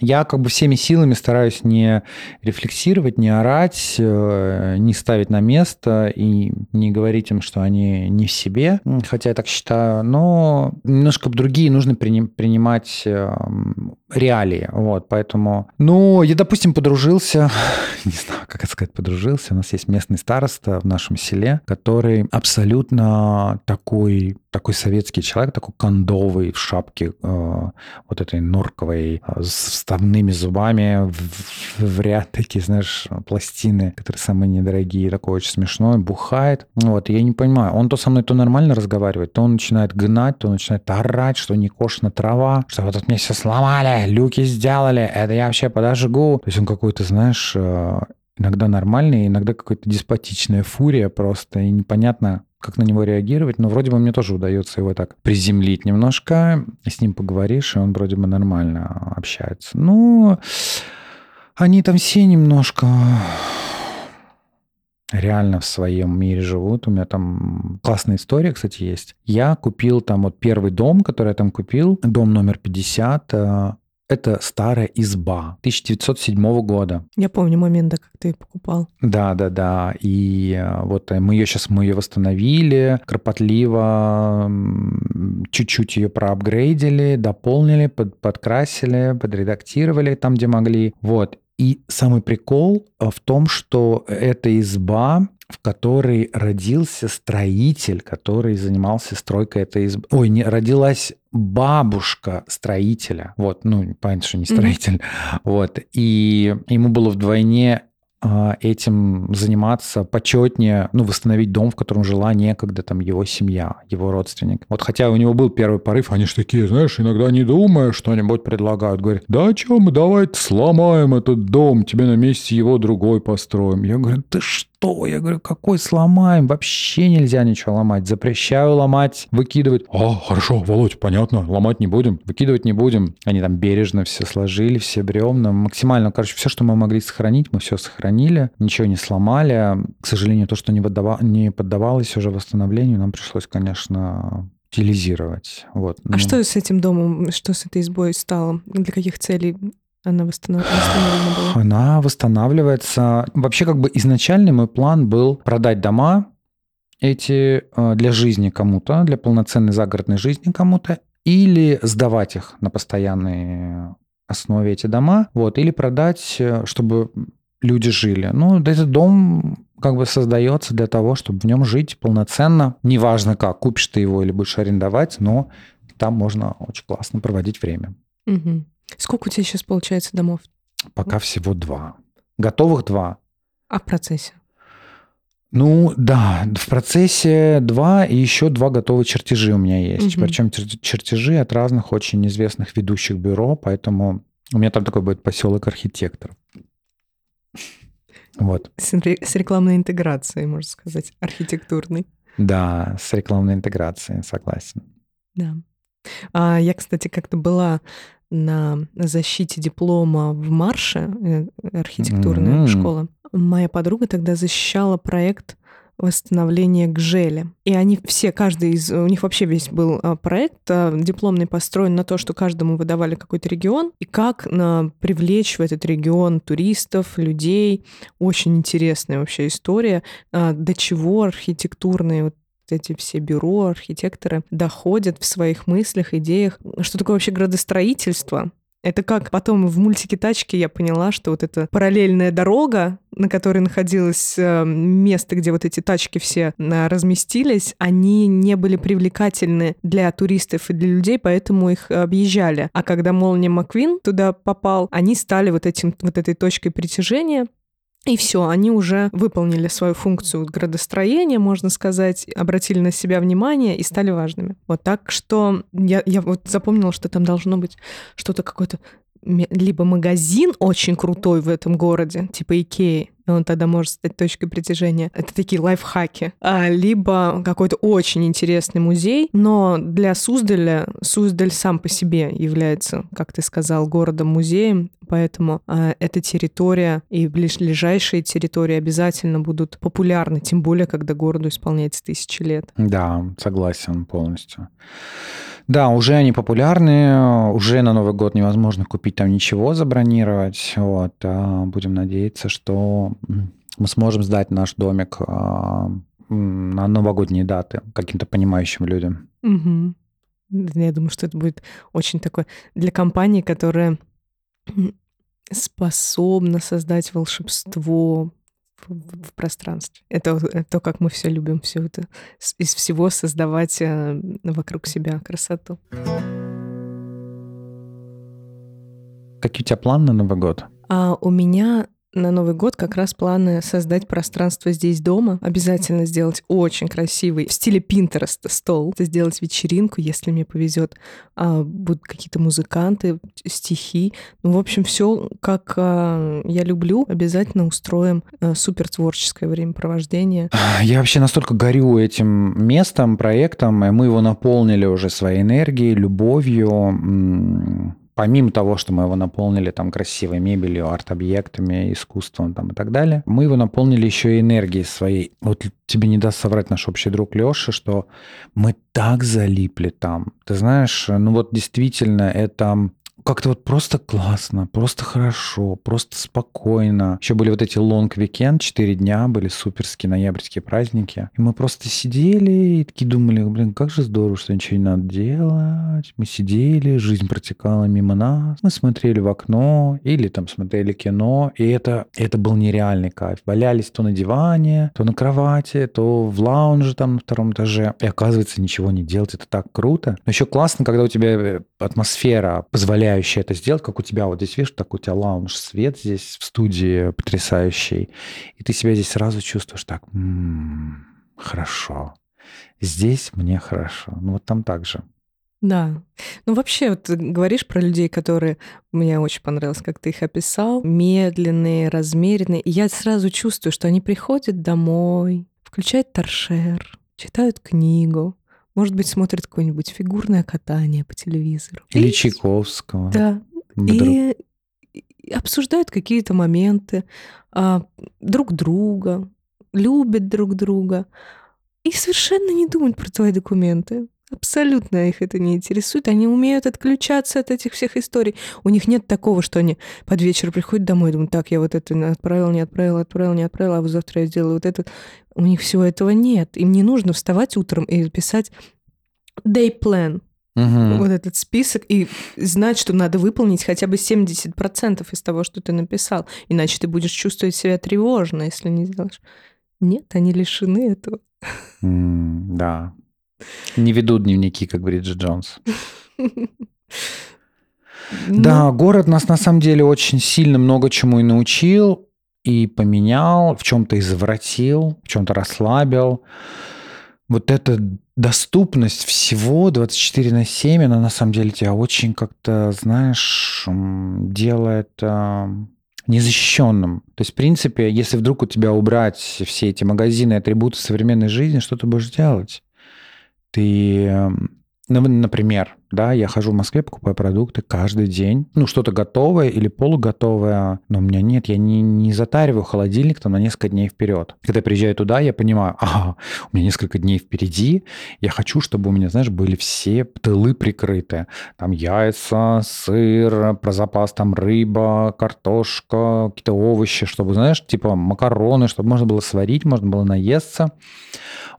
Я как бы всеми силами стараюсь не рефлексировать, не орать, э, не ставить на место и не говорить им, что они не в себе, хотя я так считаю, но немножко другие нужно принимать эм, реалии, вот, поэтому, ну, я, допустим, подружился, [LAUGHS] не знаю, как это сказать, подружился, у нас есть местный староста в нашем селе, который абсолютно такой такой советский человек, такой кондовый в шапке э, вот этой норковой э, с вставными зубами в, в ряд такие, знаешь, пластины, которые самые недорогие, такой очень смешной, бухает. Вот, я не понимаю, он то со мной то нормально разговаривает, то он начинает гнать, то начинает орать, что не кошна трава, что вот тут мне все сломали, люки сделали, это я вообще подожгу. То есть он какой-то, знаешь, э, иногда нормальный, иногда какая-то деспотичная фурия просто, и непонятно, как на него реагировать, но вроде бы мне тоже удается его так приземлить немножко, с ним поговоришь, и он вроде бы нормально общается. Ну, они там все немножко реально в своем мире живут. У меня там классная история, кстати, есть. Я купил там вот первый дом, который я там купил, дом номер 50, это старая изба 1907 года. Я помню момент, да, как ты покупал. Да, да, да. И э, вот э, мы ее сейчас мы ее восстановили, кропотливо чуть-чуть ее проапгрейдили, дополнили, под, подкрасили, подредактировали там, где могли. Вот. И самый прикол э, в том, что эта изба в которой родился строитель, который занимался стройкой этой избы. Ой, не, родилась бабушка строителя. Вот, ну, понятно, что не строитель. Mm-hmm. Вот. И ему было вдвойне а, этим заниматься почетнее, ну, восстановить дом, в котором жила некогда там его семья, его родственник. Вот хотя у него был первый порыв, они же такие, знаешь, иногда не думая, что-нибудь предлагают. Говорят, да что мы, давайте сломаем этот дом, тебе на месте его другой построим. Я говорю, ты что? Что? Я говорю, какой сломаем? Вообще нельзя ничего ломать. Запрещаю ломать, выкидывать. А, хорошо, Володь, понятно, ломать не будем, выкидывать не будем. Они там бережно все сложили, все бревна. Максимально, короче, все, что мы могли сохранить, мы все сохранили, ничего не сломали. К сожалению, то, что не, поддава... не поддавалось уже восстановлению, нам пришлось, конечно, утилизировать. Вот. А ну... что с этим домом, что с этой избой стало? Для каких целей она восстановлена была? Она восстанавливается. Вообще, как бы изначальный мой план был продать дома эти э, для жизни кому-то, для полноценной загородной жизни кому-то, или сдавать их на постоянной основе эти дома, вот, или продать, э, чтобы люди жили. Ну, этот дом как бы создается для того, чтобы в нем жить полноценно. Неважно как, купишь ты его или будешь арендовать, но там можно очень классно проводить время. Угу. Сколько у тебя сейчас получается домов? Пока всего два. Готовых два. А в процессе? Ну да, в процессе два и еще два готовые чертежи у меня есть. Угу. Причем чертежи от разных очень известных ведущих бюро, поэтому у меня там такой будет поселок архитекторов. Вот. С, с рекламной интеграцией, можно сказать, архитектурной. Да, с рекламной интеграцией, согласен. Да. А, я, кстати, как-то была на защите диплома в Марше, э, архитектурная mm-hmm. школа. Моя подруга тогда защищала проект восстановления Гжеля. И они все, каждый из... У них вообще весь был а, проект а, дипломный построен на то, что каждому выдавали какой-то регион, и как на, привлечь в этот регион туристов, людей. Очень интересная вообще история, а, до чего архитектурные вот эти все бюро, архитекторы доходят в своих мыслях, идеях. Что такое вообще градостроительство? Это как потом в мультике «Тачки» я поняла, что вот эта параллельная дорога, на которой находилось э, место, где вот эти тачки все э, разместились, они не были привлекательны для туристов и для людей, поэтому их объезжали. А когда Молния Маквин туда попал, они стали вот, этим, вот этой точкой притяжения, и все, они уже выполнили свою функцию градостроения, можно сказать, обратили на себя внимание и стали важными. Вот так что я, я вот запомнила, что там должно быть что-то какое-то либо магазин очень крутой в этом городе, типа Икеи, он тогда может стать точкой притяжения. Это такие лайфхаки. А, либо какой-то очень интересный музей, но для Суздаля, Суздаль сам по себе является, как ты сказал, городом-музеем, поэтому а, эта территория и ближайшие территории обязательно будут популярны, тем более, когда городу исполняется тысячи лет. Да, согласен полностью. Да, уже они популярны, уже на Новый год невозможно купить там ничего, забронировать. Вот. А будем надеяться, что мы сможем сдать наш домик а, на новогодние даты каким-то понимающим людям. Угу. Я думаю, что это будет очень такое для компании, которая способна создать волшебство в, в пространстве. Это, это то, как мы все любим, все это из всего создавать э, вокруг себя красоту. Какие у тебя планы на Новый год? А, у меня на Новый год как раз планы создать пространство здесь дома, обязательно сделать очень красивый в стиле Pinterest стол, сделать вечеринку, если мне повезет, а, будут какие-то музыканты, стихи, ну, в общем, все как а, я люблю, обязательно устроим а, супер творческое времяпровождение. [LAUGHS] Я вообще настолько горю этим местом, проектом, мы его наполнили уже своей энергией, любовью, помимо того, что мы его наполнили там красивой мебелью, арт-объектами, искусством там и так далее, мы его наполнили еще и энергией своей. Вот тебе не даст соврать наш общий друг Леша, что мы так залипли там. Ты знаешь, ну вот действительно это как-то вот просто классно, просто хорошо, просто спокойно. Еще были вот эти лонг weekend, 4 дня, были суперские ноябрьские праздники. И мы просто сидели и такие думали, блин, как же здорово, что ничего не надо делать. Мы сидели, жизнь протекала мимо нас. Мы смотрели в окно или там смотрели кино. И это, это был нереальный кайф. Валялись то на диване, то на кровати, то в лаунже там на втором этаже. И оказывается, ничего не делать. Это так круто. Но еще классно, когда у тебя э, атмосфера позволяет позволяющий это сделать, как у тебя вот здесь, видишь, так у тебя лаунж, свет здесь в студии потрясающий, и ты себя здесь сразу чувствуешь так, м-м, хорошо, здесь мне хорошо. Ну вот там так же. Да. Ну, вообще, вот ты говоришь про людей, которые... Мне очень понравилось, как ты их описал. Медленные, размеренные. И я сразу чувствую, что они приходят домой, включают торшер, читают книгу, может быть, смотрят какое-нибудь фигурное катание по телевизору. Или и... Чайковского. Да. И обсуждают какие-то моменты а, друг друга, любят друг друга и совершенно не думают про твои документы. Абсолютно их это не интересует. Они умеют отключаться от этих всех историй. У них нет такого, что они под вечер приходят домой и думают, так, я вот это отправил, не отправил, отправил, не отправил, а вот завтра я сделаю вот это. У них всего этого нет. Им не нужно вставать утром и писать day plan, угу. вот этот список, и знать, что надо выполнить хотя бы 70% из того, что ты написал. Иначе ты будешь чувствовать себя тревожно, если не сделаешь. Нет, они лишены этого. Mm, да. Не ведут дневники, как Бриджит Джонс. Ну. Да, город нас на самом деле очень сильно много чему и научил, и поменял, в чем-то извратил, в чем-то расслабил. Вот эта доступность всего 24 на 7, она на самом деле тебя очень как-то, знаешь, делает незащищенным. То есть, в принципе, если вдруг у тебя убрать все эти магазины, атрибуты современной жизни, что ты будешь делать? Ты ну, например, да, я хожу в Москве, покупаю продукты каждый день. Ну, что-то готовое или полуготовое, но у меня нет, я не, не затариваю холодильник там на несколько дней вперед. Когда я приезжаю туда, я понимаю, [LAUGHS] ага, у меня несколько дней впереди, я хочу, чтобы у меня, знаешь, были все тылы прикрыты. Там яйца, сыр, про запас там рыба, картошка, какие-то овощи, чтобы, знаешь, типа макароны, чтобы можно было сварить, можно было наесться.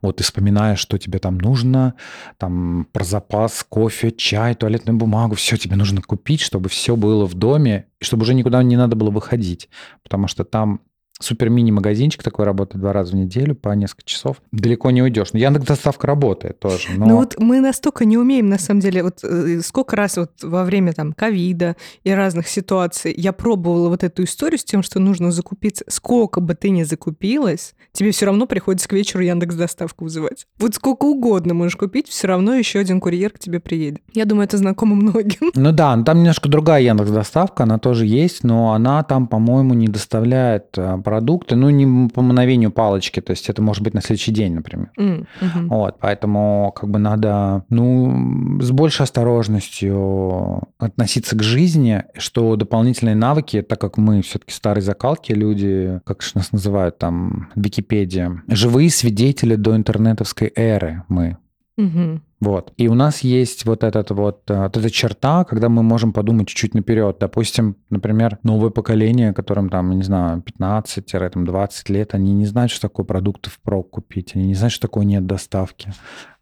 Вот ты вспоминаешь, что тебе там нужно, там про запас кофе, чай, туалетную бумагу, все тебе нужно купить, чтобы все было в доме, чтобы уже никуда не надо было выходить, потому что там супер-мини-магазинчик такой работает два раза в неделю по несколько часов. Далеко не уйдешь. Но Яндекс доставка работает тоже. Но... Ну вот мы настолько не умеем, на самом деле, вот э, сколько раз вот во время там ковида и разных ситуаций я пробовала вот эту историю с тем, что нужно закупиться. Сколько бы ты ни закупилась, тебе все равно приходится к вечеру Яндекс доставку вызывать. Вот сколько угодно можешь купить, все равно еще один курьер к тебе приедет. Я думаю, это знакомо многим. Ну да, там немножко другая Яндекс доставка, она тоже есть, но она там, по-моему, не доставляет э, продукты, ну, не по мановению палочки, то есть это может быть на следующий день, например. Mm, hmm Вот, поэтому как бы надо, ну, с большей осторожностью относиться к жизни, что дополнительные навыки, так как мы все-таки старые закалки, люди, как же нас называют там, Википедия, живые свидетели до интернетовской эры мы. Угу. Вот. И у нас есть вот, этот вот, э, вот эта черта, когда мы можем подумать чуть-чуть наперед. Допустим, например, новое поколение, которым там, не знаю, 15-20 лет, они не знают, что такое продукты впрок купить, они не знают, что такое нет доставки.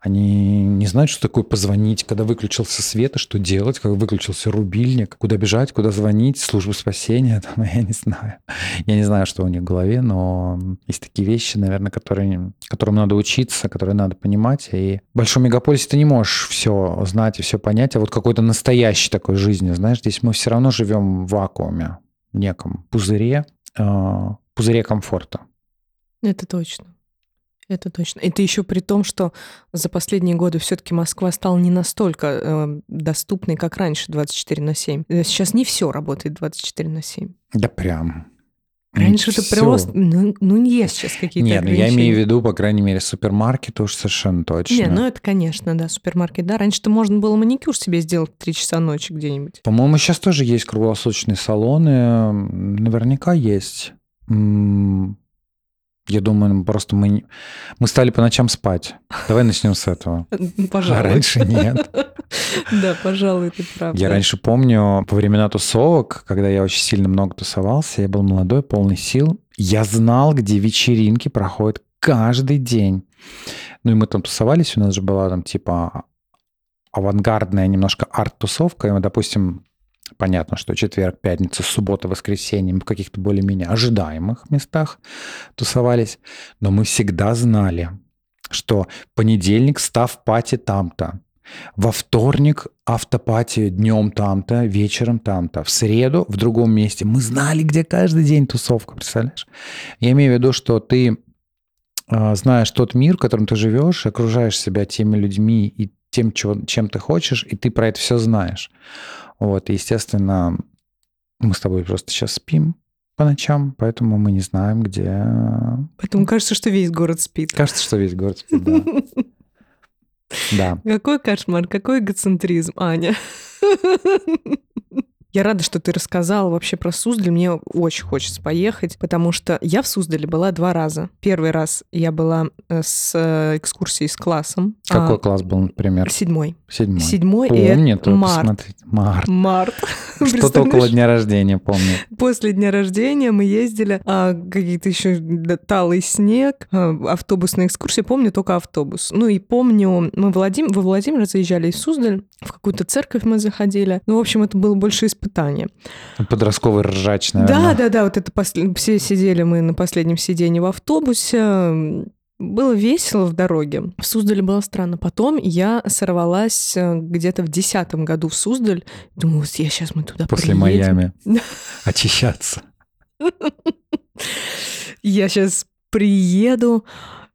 Они не знают, что такое позвонить, когда выключился свет, и что делать, как выключился рубильник, куда бежать, куда звонить, службу спасения, [LAUGHS] там, я не знаю. Я не знаю, что у них в голове, но есть такие вещи, наверное, которые, которым надо учиться, которые надо понимать. И в большом мегаполисе ты не можешь все знать и все понять, а вот какой-то настоящей такой жизни, знаешь, здесь мы все равно живем в вакууме, в неком пузыре, э, пузыре комфорта. Это точно. Это точно. Это еще при том, что за последние годы все-таки Москва стала не настолько э, доступной, как раньше 24 на 7. Э, сейчас не все работает 24 на 7. Да прям. Раньше это просто... Ну, ну, есть сейчас какие-то Нет, ну я имею в виду, по крайней мере, супермаркеты уж совершенно точно. Не, ну это, конечно, да, супермаркет, да. Раньше-то можно было маникюр себе сделать в 3 часа ночи где-нибудь. По-моему, сейчас тоже есть круглосуточные салоны. Наверняка есть. М, Я думаю, ну, просто мы, мы стали по ночам спать. Давай начнем с этого. Пожалуй. А раньше нет. [LAUGHS] Да, пожалуй, это правда. Я раньше помню, во времена тусовок, когда я очень сильно много тусовался, я был молодой, полный сил. Я знал, где вечеринки проходят каждый день. Ну и мы там тусовались, у нас же была там типа авангардная немножко арт-тусовка. И мы, допустим, понятно, что четверг, пятница, суббота, воскресенье в каких-то более-менее ожидаемых местах тусовались. Но мы всегда знали, что понедельник став пати там-то, во вторник автопати днем там-то, вечером там-то, в среду в другом месте. Мы знали, где каждый день тусовка, представляешь? Я имею в виду, что ты а, знаешь тот мир, в котором ты живешь, окружаешь себя теми людьми и тем, чем ты хочешь, и ты про это все знаешь. Вот, и, естественно, мы с тобой просто сейчас спим по ночам, поэтому мы не знаем, где... Поэтому кажется, что весь город спит. Кажется, что весь город спит, да. [LAUGHS] Да. Какой кошмар, какой эгоцентризм, Аня. [LAUGHS] Я рада, что ты рассказала вообще про Суздаль. Мне очень хочется поехать, потому что я в Суздале была два раза. Первый раз я была э, с э, экскурсией с классом. Какой А, класс был, например? Седьмой. Седьмой. Седьмой и Помню, то март. посмотреть. Март. Март. [LAUGHS] Что-то около дня рождения, помню. После дня рождения мы ездили, а, какие-то еще талый снег, а, автобусная экскурсия. Помню только автобус. Ну и помню, мы Владим... во Владимир заезжали из Суздаль, в какую-то церковь мы заходили. Ну, в общем, это было больше испытание. Подростковый ржач, Да, наверное. да, да, вот это посл- все сидели мы на последнем сиденье в автобусе. Было весело в дороге. В Суздале было странно. Потом я сорвалась э, где-то в десятом году в Суздаль. Думаю, вот я сейчас мы туда После приедем. Майами. [LAUGHS] Очищаться. Я сейчас приеду,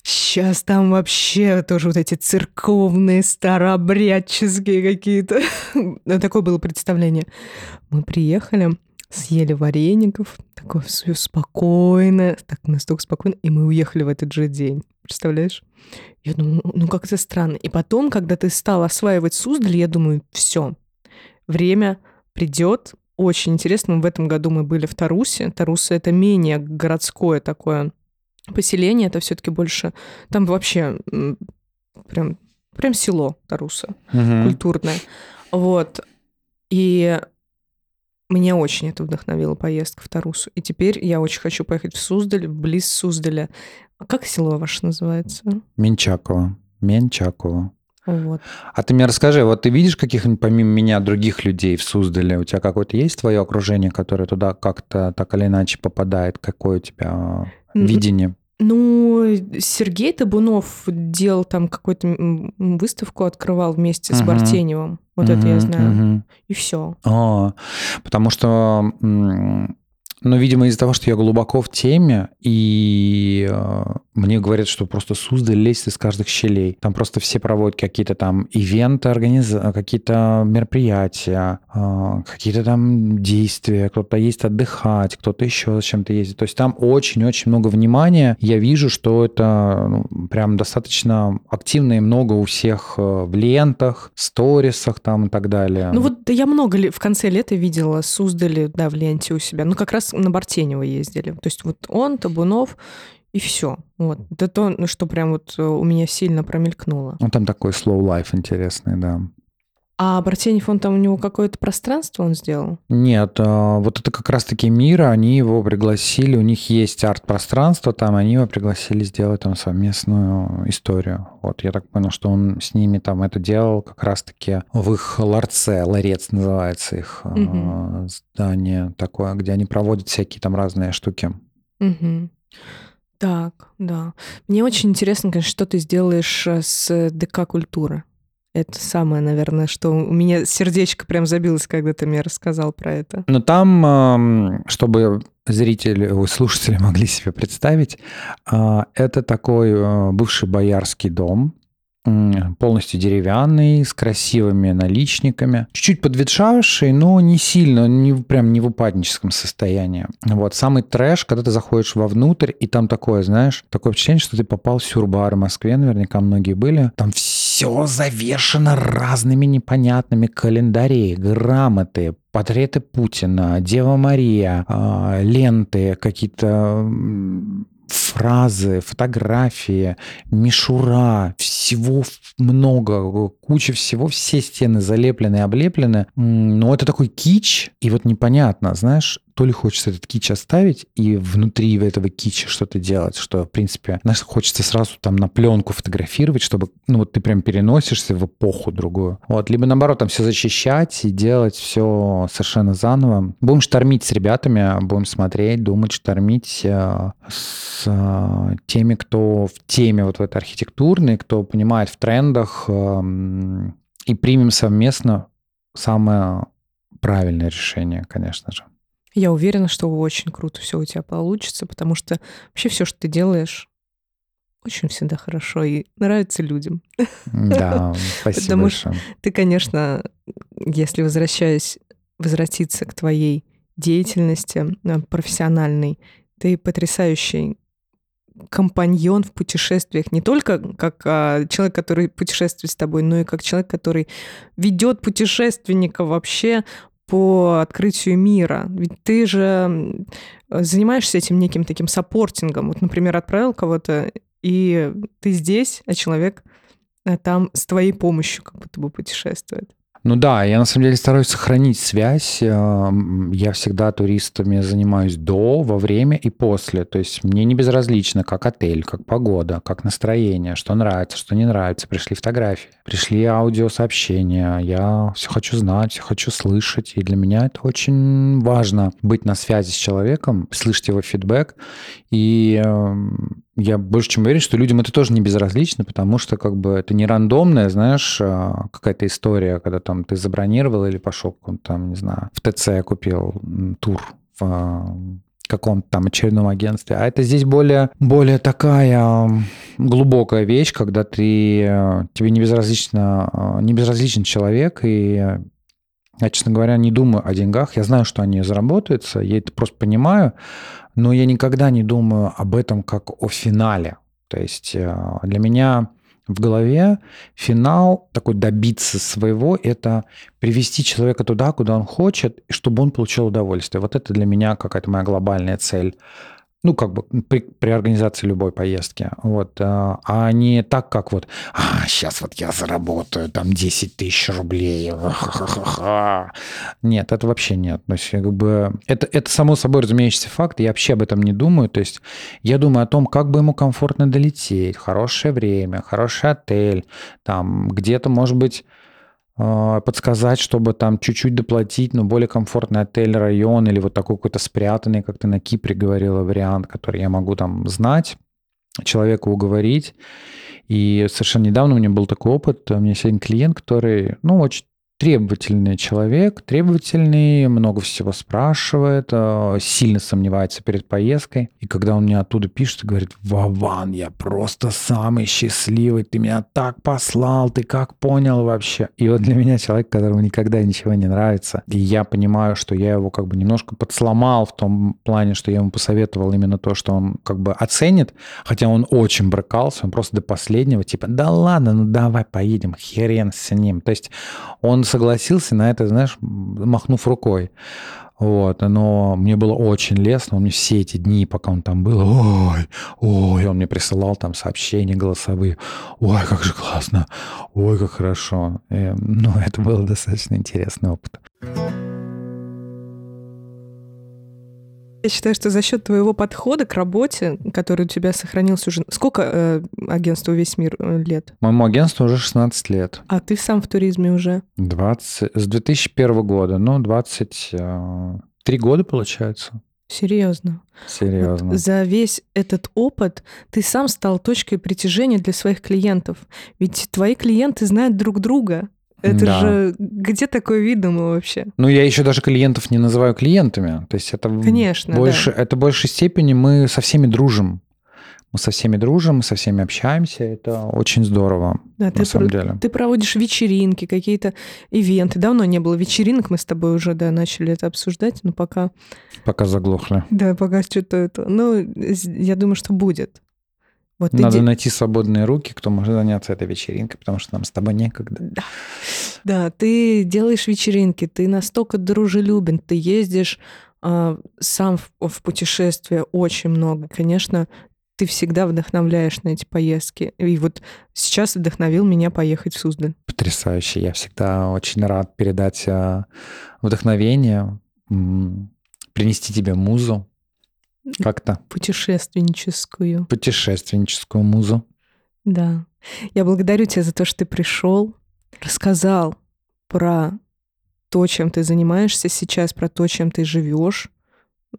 сейчас там вообще тоже вот эти церковные, старообрядческие какие-то. [LAUGHS] Ну, Такое было представление. Мы приехали, съели вареников, такое все спокойно, так настолько спокойно, и мы уехали в этот же день. Представляешь? Я думаю, ну, ну как это странно. И потом, когда ты стал осваивать Суздаль, я думаю, все, время придет. Очень интересно. В этом году мы были в Тарусе. Тарусы это менее городское такое поселение. Это все-таки больше... Там вообще прям, прям село Таруса Мгм. культурное. Вот. И меня очень это вдохновила поездка в Тарусу. И теперь я очень хочу поехать в Суздаль, близ Суздаля. А как село ваше называется? Менчакова. Менчакова. Вот. А ты мне расскажи, вот ты видишь каких-нибудь помимо меня других людей в Суздале? У тебя какое-то есть твое окружение, которое туда как-то так или иначе попадает? Какое у тебя М, видение? Ну, Сергей Табунов делал там какую-то выставку, открывал вместе с Мгм. Бартеневым. Вот это я знаю. мгм. И все. А, потому что, ну, видимо, из-за того, что я глубоко в теме, и э, мне говорят, что просто Суздаль лезет из каждых щелей. Там просто все проводят какие-то там ивенты, организа- какие-то мероприятия, э, какие-то там действия, кто-то ездит отдыхать, кто-то еще зачем-то ездит. То есть там очень-очень много внимания. Я вижу, что это ну, прям достаточно активно и много у всех э, в лентах, сторисах там и так далее. Ну вот я много ли в конце лета видела Суздали, да, в ленте у себя. Ну как раз на Бартенева ездили. То есть вот он, Табунов и все. Вот. Это то, что прям вот э, у меня сильно промелькнуло. Ну, там такой slow life интересный, да. А Бартенев, он там у него какое-то пространство он сделал? Нет, а, вот это как раз-таки мира, они его пригласили, у них есть арт-пространство там, они его пригласили сделать там совместную историю. Вот я так понял, что он с ними там это делал как раз-таки в их ларце, ларец называется их Мгм. здание такое, где они проводят всякие там разные штуки. Мгм. Так, да. Мне очень интересно, конечно, что ты сделаешь э, с ДК культуры. Это самое, наверное, что у меня сердечко прям забилось, когда ты мне рассказал про это. Но там, чтобы зрители, слушатели могли себе представить, а, это такой э, бывший боярский дом, полностью деревянный, с красивыми наличниками, чуть-чуть подветшавший, но не сильно, не, прям не в упадническом состоянии. Вот, самый трэш, когда ты заходишь вовнутрь, и там такое, знаешь, такое впечатление, что ты попал в сюрбар в Москве, наверняка многие были, там все завешено разными непонятными календари, грамоты, портреты Путина, Дева Мария, а, ленты, какие-то фразы, фотографии, мишура, всего много, куча всего, все стены залеплены облеплены. Но это такой кич, и вот непонятно, знаешь, то ли хочется этот кич оставить и внутри этого кича что-то делать, что, в принципе, знаешь, хочется сразу там на пленку фотографировать, чтобы, ну, вот ты прям переносишься в эпоху другую. Вот, либо наоборот, там все зачищать и делать все совершенно заново. Будем штормить с ребятами, будем смотреть, думать, штормить э, с э, теми, кто в теме вот в этой архитектурной, кто понимает в трендах, э, и примем совместно самое правильное решение, конечно же. Я уверена, что очень круто все у тебя получится, потому что вообще все, что ты делаешь, очень всегда хорошо и нравится людям. Да, [LAUGHS] спасибо Потому большое. что ты, конечно, если возвращаясь, возвратиться к твоей деятельности э, профессиональной, ты потрясающий компаньон в путешествиях не только как а, человек, который путешествует с тобой, но и как человек, который ведет путешественника вообще по открытию мира. Ведь ты же занимаешься этим неким таким саппортингом. Вот, например, отправил кого-то, и ты здесь, а человек э, там с твоей помощью как будто бы путешествует. Ну да, я на самом деле стараюсь сохранить связь. Эм, я всегда туристами занимаюсь до, во время и после. То есть мне не безразлично, как отель, как погода, как настроение, что нравится, что не нравится. Пришли фотографии, пришли аудиосообщения. Я все хочу знать, все хочу слышать. И для меня это очень важно быть на связи с человеком, слышать его фидбэк. И эм, я больше чем уверен, что людям это тоже не безразлично, потому что как бы это не рандомная, знаешь, а, какая-то история, когда там ты забронировал или пошел там, не знаю, в ТЦ купил тур в а, каком-то там очередном агентстве. А это здесь более, более такая глубокая вещь, когда ты, тебе не безразлично, а, не безразличен человек, и я, честно говоря, не думаю о деньгах. Я знаю, что они заработаются, я это просто понимаю, но я никогда не думаю об этом как о финале. То есть э, для меня в голове финал, такой добиться своего, это привести человека туда, куда он хочет, чтобы он получил удовольствие. Вот это для меня какая-то моя глобальная цель ну, как бы при, при организации любой поездки. Вот. А, а не так, как вот, а, сейчас вот я заработаю там 10 тысяч рублей. Нет, это вообще нет. То есть, как бы, это, это само собой разумеющийся факт, я вообще об этом не думаю. То есть я думаю о том, как бы ему комфортно долететь, хорошее время, хороший отель, там где-то, может быть, подсказать, чтобы там чуть-чуть доплатить, но более комфортный отель, район или вот такой какой-то спрятанный, как ты на Кипре говорила, вариант, который я могу там знать, человека уговорить. И совершенно недавно у меня был такой опыт. У меня сегодня клиент, который, ну, очень требовательный человек, требовательный, много всего спрашивает, э, сильно сомневается перед поездкой. И когда он мне оттуда пишет говорит, Вован, я просто самый счастливый, ты меня так послал, ты как понял вообще? И вот для меня человек, которому никогда ничего не нравится, и я понимаю, что я его как бы немножко подсломал в том плане, что я ему посоветовал именно то, что он как бы оценит, хотя он очень брыкался, он просто до последнего, типа, да ладно, ну давай поедем, херен с ним. То есть он согласился на это, знаешь, махнув рукой. Вот, но мне было очень лестно, он мне все эти дни, пока он там был, ой, ой, он мне присылал там сообщения голосовые, ой, как же классно, ой, как хорошо. И, ну, [LAUGHS] это был достаточно интересный опыт. Я считаю, что за счет твоего подхода к работе, который у тебя сохранился уже... Сколько э, агентству «Весь мир» лет? Моему агентству уже 16 лет. А ты сам в туризме уже? 20... С 2001 года, ну, 23 э, года, получается. Серьезно. Серьезно. Вот за весь этот опыт ты сам стал точкой притяжения для своих клиентов. Ведь твои клиенты знают друг друга. Это Да. же где такое видно вообще? Ну, я еще даже клиентов не называю клиентами. То есть это Конечно, да. больше, это в большей степени мы со всеми дружим. Мы со всеми дружим, мы со всеми общаемся. Это очень здорово, Да, на ты, самом про- деле. ты проводишь вечеринки, какие-то ивенты. Давно не было вечеринок, мы с тобой уже да, начали это обсуждать, но пока... Пока заглохли. Да, пока что-то это... Ну, я думаю, что будет. Вот Надо де- найти свободные руки, кто может заняться этой вечеринкой, потому что нам с тобой некогда. Да. Да, ты делаешь вечеринки, ты настолько дружелюбен, ты ездишь а, сам в, в путешествие очень много. Конечно, ты всегда вдохновляешь на эти поездки. И вот сейчас вдохновил меня поехать в Суздаль. Потрясающе. Я всегда очень рад передать а, вдохновение, принести тебе музу. Как-то Путешественническую. путешественническую музу. Да. Я благодарю тебя за то, что ты пришел, рассказал про то, чем ты занимаешься сейчас, про то, чем ты живешь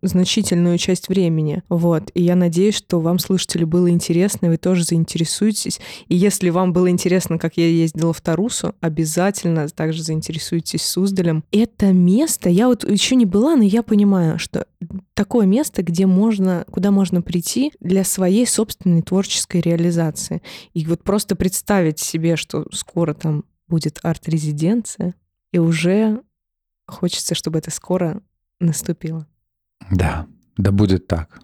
значительную часть времени. Вот. И я надеюсь, что вам, слушатели, было интересно, и вы тоже заинтересуетесь. И если вам было интересно, как я ездила в Тарусу, обязательно также заинтересуйтесь Суздалем. Это место, я вот еще не была, но я понимаю, что такое место, где можно, куда можно прийти для своей собственной творческой реализации. И вот просто представить себе, что скоро там будет арт-резиденция, и уже хочется, чтобы это скоро наступило. Да, да будет так.